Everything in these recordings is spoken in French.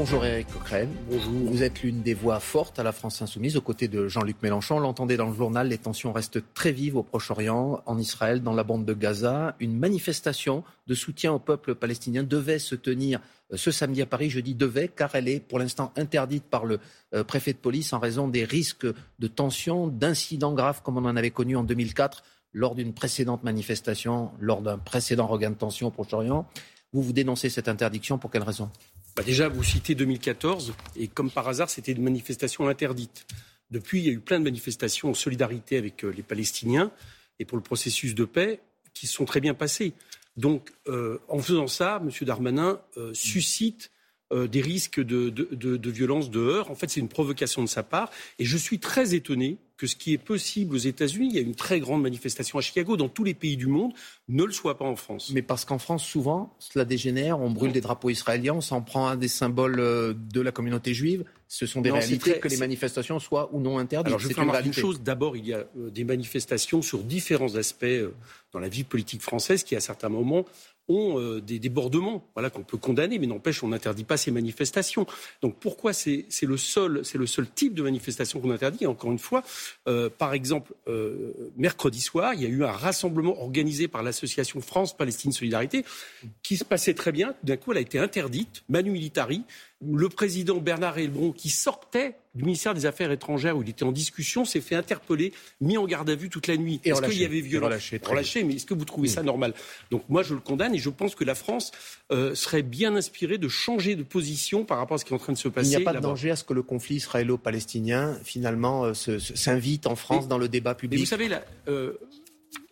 Bonjour Eric Coquerel. Bonjour. Vous êtes l'une des voix fortes à la France insoumise aux côtés de Jean-Luc Mélenchon. On l'entendait dans le journal, les tensions restent très vives au Proche-Orient, en Israël, dans la bande de Gaza. Une manifestation de soutien au peuple palestinien devait se tenir euh, ce samedi à Paris. Je dis devait car elle est pour l'instant interdite par le euh, préfet de police en raison des risques de tensions, d'incidents graves comme on en avait connu en 2004 lors d'une précédente manifestation, lors d'un précédent regain de tension au Proche-Orient. Vous vous dénoncez cette interdiction pour quelle raison? Bah, déjà, vous citez 2014, et comme par hasard, c'était une manifestation interdite. Depuis, il y a eu plein de manifestations en solidarité avec euh, les Palestiniens et pour le processus de paix qui sont très bien passées. Donc, euh, en faisant ça, M. Darmanin euh, suscite des risques de, de, violence, de heurts. En fait, c'est une provocation de sa part. Et je suis très étonné que ce qui est possible aux États-Unis, il y a une très grande manifestation à Chicago, dans tous les pays du monde, ne le soit pas en France. Mais parce qu'en France, souvent, cela dégénère, on brûle des drapeaux israéliens, on s'en prend un des symboles euh, de la communauté juive. Ce sont des réalités que les manifestations soient ou non interdites. Alors je vais une, une chose. D'abord, il y a euh, des manifestations sur différents aspects euh, dans la vie politique française qui, à certains moments, ont euh, des débordements voilà, qu'on peut condamner, mais n'empêche, on n'interdit pas ces manifestations. Donc pourquoi c'est le, seul, type de manifestation qu'on interdit? Encore une fois, euh, par exemple, euh, mercredi soir, il y a eu un rassemblement organisé par l'association France-Palestine Solidarité qui se passait très bien. D'un coup, elle a été interdite, manu militari, le président Bernard Helbron, qui sortait du ministère des Affaires étrangères où il était en discussion, s'est fait interpeller, mis en garde à vue toute la nuit. Est-ce qu'il y avait violence relâché, relâché, mais est-ce que vous trouvez ça normal Donc moi, je le condamne et je pense que la France euh, serait bien inspirée de changer de position par rapport à ce qui est en train de se passer. Il n'y a pas de danger à ce que le conflit israélo-palestinien, finalement, euh, s'invite en France dans le débat public. vous savez, euh,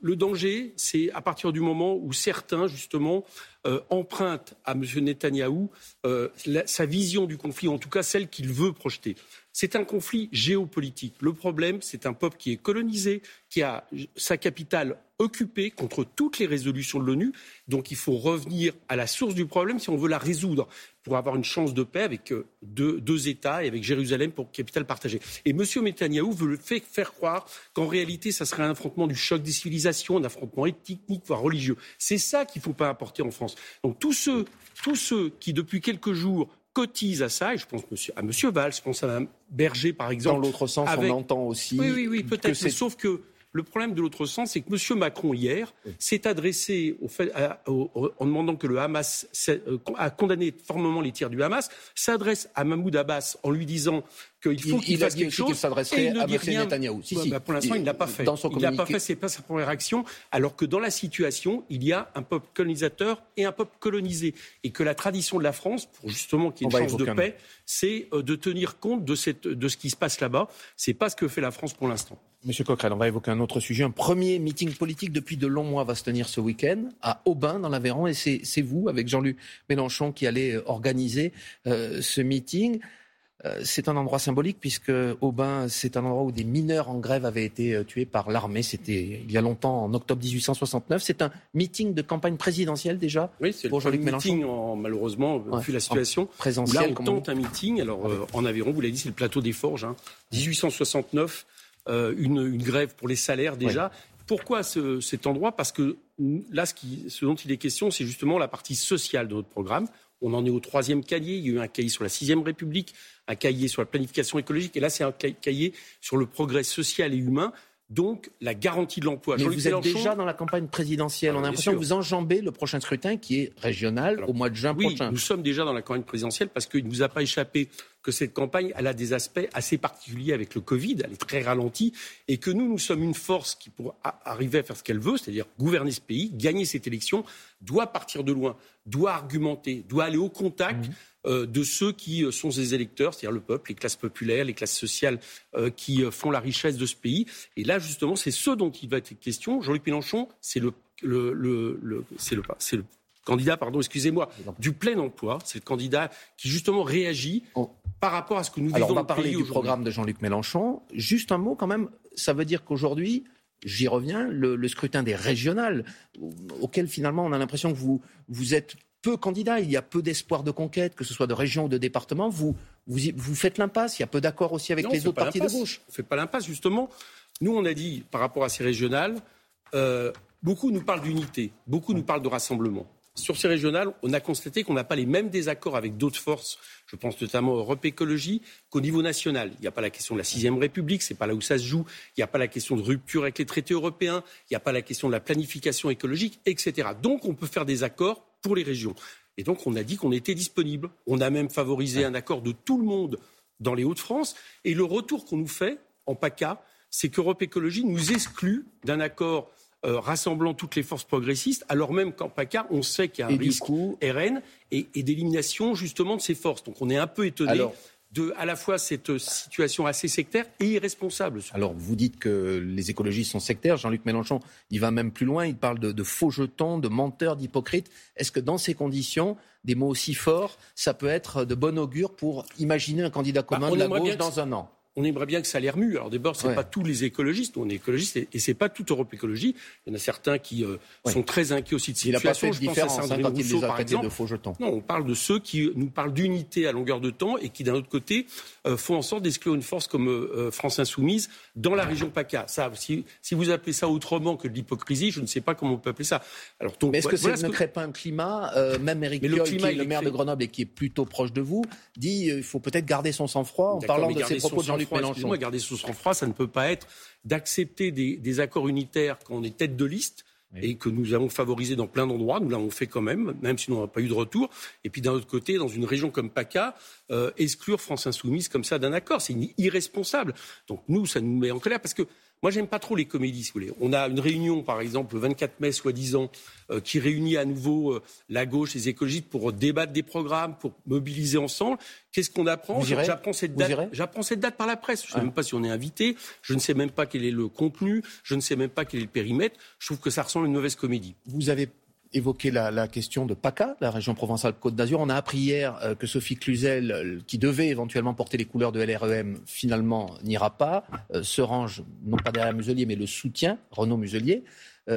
le danger, c'est à partir du moment où certains, justement, euh, empruntent à M. Netanyahou euh, sa vision du conflit, en tout cas celle qu'il veut projeter. C'est un conflit géopolitique. Le problème, c'est un peuple qui est colonisé, qui a sa capitale occupée contre toutes les résolutions de l'ONU. Donc il faut revenir à la source du problème si on veut la résoudre pour avoir une chance de paix avec euh, deux, États et avec Jérusalem pour capitale partagée. Et M. Netanyahou veut faire croire qu'en réalité, ça serait un affrontement du choc des civilisations, un affrontement ethnique, voire religieux. C'est ça qu'il ne faut pas apporter en France. Donc tous ceux, tous ceux qui, depuis quelques jours, cotisent à ça, et je pense à M. Valls, je pense à Mme Berger, par exemple. Dans l'autre sens, on entend aussi. Oui, oui, oui peut-être. Sauf que le problème de l'autre sens, c'est que M. Macron, hier, s'est adressé au fait, en demandant que le Hamas euh, a condamné formellement les tirs du Hamas, s'adresse à Mahmoud Abbas en lui disant qu'il faut qu'il fasse quelque chose. s'adresserait à M. Netanyahou. Bah, pour l'instant, il ne l'a pas fait. il n'a pas fait, c'est pas sa première action, alors que dans la situation, il y a un peuple colonisateur et un peuple colonisé. Et que la tradition de la France, pour justement qu'il y ait une chance de paix, c'est euh, de tenir compte de, cette, de ce qui se passe là-bas. C'est pas ce que fait la France pour l'instant. Monsieur Coquerel, on va évoquer un autre sujet. Un premier meeting politique depuis de longs mois va se tenir ce week-end à Aubin, dans l'Aveyron. Et c'est vous, avec Jean-Luc Mélenchon, qui allez euh, organiser euh, ce meeting. Euh, c'est un endroit symbolique puisque Aubin, c'est un endroit où des mineurs en grève avaient été euh, tués par l'armée. C'était il y a longtemps, en octobre 1869. C'est un meeting de campagne présidentielle déjà Oui, c'est Mélenchon. En, malheureusement, vu la situation. Présentiel, Là, on tente un meeting. Alors, euh, en Aveyron, vous l'avez dit, c'est le plateau des Forges. 1869, hein. une, grève pour les salaires déjà. Pourquoi cet endroit? Parce que là, ce, ce dont il est question, c'est justement la partie sociale de notre programme. On en est au troisième cahier. Il y a eu un cahier sur la sixième République, un cahier sur la planification écologique, et là, c'est un cahier sur le progrès social et humain. Donc, la garantie de l'emploi. Mais vous êtes déjà dans la campagne présidentielle. Ah, On a l'impression que vous enjambez le prochain scrutin qui est régional au mois de juin oui, prochain. Nous sommes déjà dans la campagne présidentielle parce qu'il ne nous a pas échappé que cette campagne, elle a des aspects assez particuliers avec le Covid, elle est très ralentie, et que nous, nous sommes une force qui, pour arriver à faire ce qu'elle veut, c'est-à-dire gouverner ce pays, gagner cette élection, doit partir de loin, doit argumenter, doit aller au contact. Mmh. Euh, de ceux qui euh, sont ses électeurs, c'est-à-dire le peuple, les classes populaires, les classes sociales euh, qui font la richesse de ce pays. Et là, justement, c'est ce dont il va être question. Jean-Luc Mélenchon, c'est le, le, le, le, c'est le candidat, pardon, excusez-moi, du plein emploi. C'est le candidat qui justement réagit par rapport à ce que nous Alors vivons. on va parler du programme de Jean-Luc Mélenchon. Juste un mot quand même. Ça veut dire qu'aujourd'hui, j'y reviens, le, scrutin des régionales, auquel finalement on a l'impression que vous, vous êtes peu candidats, il y a peu d'espoir de conquête, que ce soit de région ou de département. Vous, vous, vous faites l'impasse. Il y a peu d'accord aussi avec les autres partis de gauche. On ne fait pas l'impasse, justement. Nous, on a dit, par rapport à ces régionales, euh, beaucoup nous parlent d'unité, beaucoup nous parlent de rassemblement. sur ces régionales, on a constaté qu'on n'a pas les mêmes désaccords avec d'autres forces. Je pense notamment à Europe Écologie qu'au niveau national. Il n'y a pas la question de la sixième République, c'est pas là où ça se joue. Il n'y a pas la question de rupture avec les traités européens. Il n'y a pas la question de la planification écologique, etc. Donc, on peut faire des accords pour les régions. Et donc, on a dit qu'on était disponible. On a même favorisé un accord de tout le monde dans les Hauts-de-France. Et le retour qu'on nous fait en PACA, c'est qu'Europe Écologie nous exclut d'un accord euh, rassemblant toutes les forces progressistes, alors même qu'en PACA, on sait qu'il y a un risque RN et, d'élimination justement de ces forces. Donc on est un peu étonné. De à la fois cette situation assez sectaire et irresponsable. Alors, vous dites que les écologistes sont sectaires. Jean-Luc Mélenchon, il va même plus loin. Il parle de, faux jetons, de menteurs, d'hypocrites. Est-ce que dans ces conditions, des mots aussi forts, ça peut être de bon augure pour imaginer un candidat bah, commun de la gauche dans un an? On aimerait bien que ça l'air mu. Alors d'abord, c'est pas tous les écologistes, on est écologistes et, c'est pas toute Europe écologie. Il y en a certains qui euh, sont très inquiets aussi de cette situation. Il n'a pas fait de différence hein, quand il les a traités de faux jetons. Non, on parle de ceux qui nous parlent d'unité à longueur de temps et qui, d'un autre côté, euh, font en sorte d'exclure une force comme euh, France Insoumise dans la région PACA. Ça, si, si, vous appelez ça autrement que de l'hypocrisie, je ne sais pas comment on peut appeler ça. Alors, donc, Mais est-ce que ça ne crée pas un climat Même Eric Piolle, qui est le maire de Grenoble et qui est plutôt proche de vous, dit qu'il faut peut-être garder son sang-froid en parlant de ces propos de Jean-Luc Mélenchon sous sang-froid, ça ne peut pas être d'accepter des, accords unitaires quand on est tête de liste et que nous avons favorisé dans plein d'endroits. Nous l'avons fait quand même, même si nous n'avons pas eu de retour. Et puis d'un autre côté, dans une région comme PACA, euh, exclure France Insoumise comme ça d'un accord, c'est irresponsable. Donc nous, ça nous met en colère parce que moi, j'aime pas trop les comédies, si vous voulez. On a une réunion, par exemple, le 24 mai, soi-disant, euh, qui réunit à nouveau euh, la gauche, les écologistes, pour débattre des programmes, pour mobiliser ensemble. Qu'est-ce qu'on apprend J'apprends cette date. J'apprends cette date par la presse. Je ne sais même pas si on est invité. Je ne sais même pas quel est le contenu. Je ne sais même pas quel est le périmètre. Je trouve que ça ressemble à une mauvaise comédie. Vous avez évoqué la, question de PACA, la région Provence-Alpes-Côte d'Azur. On a appris hier euh, que Sophie Cluzel, euh, qui devait éventuellement porter les couleurs de LREM, finalement n'ira pas, euh, se range non pas derrière Muselier, mais le soutien, Renaud Muselier.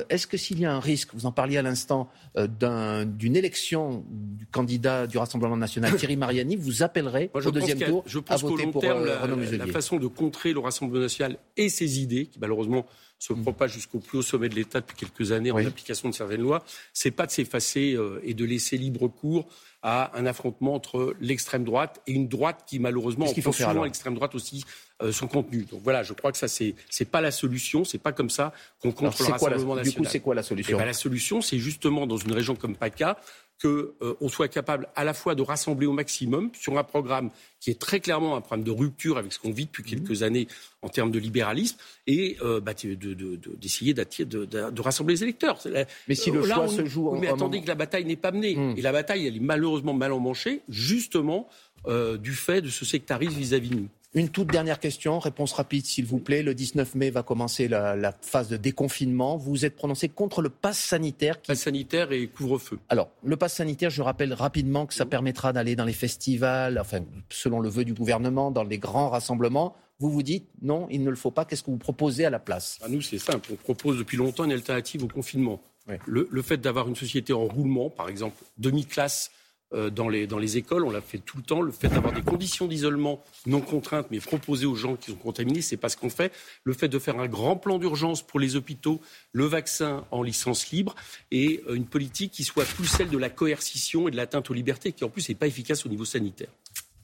Est-ce que s'il y a un risque, vous en parliez à l'instant, d'une élection du candidat du Rassemblement national, Thierry Mariani, vous appellerez au deuxième tour à voter pour Renaud Muselier La façon de contrer le Rassemblement national et ses idées, qui malheureusement se propage jusqu'au plus haut sommet de l'État depuis quelques années en application de certaines lois, c'est pas de s'effacer euh, et de laisser libre cours à un affrontement entre l'extrême droite et une droite qui malheureusement en souvent l'extrême droite aussi euh, son contenu. Donc voilà, je crois que ça c'est c'est pas la solution, c'est pas comme ça qu'on contre le Rassemblement national. Du coup, c'est quoi la solution eh ben, La solution, c'est justement dans une région comme PACA qu'on euh, soit capable à la fois de rassembler au maximum sur un programme qui est très clairement un programme de rupture avec ce qu'on vit depuis mmh. quelques années en termes de libéralisme et euh, bah, d'essayer de, de, de, rassembler les électeurs. Mais si le choix se joue... mais attendez que la bataille n'est pas menée. Mmh. Et la bataille, elle est malheureusement mal emmanchée, justement euh, du fait de ce sectarisme vis-à-vis de nous. Une toute dernière question, réponse rapide s'il vous plaît. Le 19 mai va commencer la, phase de déconfinement. Vous êtes prononcé contre le pass sanitaire. Qui... Pass sanitaire et couvre-feu. Alors, le pass sanitaire, je rappelle rapidement que ça permettra d'aller dans les festivals, enfin, selon le vœu du gouvernement, dans les grands rassemblements. Vous vous dites non, il ne le faut pas. Qu'est-ce que vous proposez à la place? À ah, Nous, c'est simple. On propose depuis longtemps une alternative au confinement. Le, le, fait d'avoir une société en roulement, par exemple, demi-classe dans les, dans les écoles, on l'a fait tout le temps. Le fait d'avoir des conditions d'isolement non contraintes, mais proposées aux gens qui sont contaminés, c'est pas ce qu'on fait. Le fait de faire un grand plan d'urgence pour les hôpitaux, le vaccin en licence libre et euh, une politique qui soit plus celle de la coercition et de l'atteinte aux libertés, qui en plus n'est pas efficace au niveau sanitaire.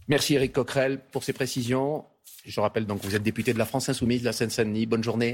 Merci Eric Coquerel pour ces précisions. Je rappelle donc que vous êtes député de la France Insoumise, de la Seine-Saint-Denis. Bonne journée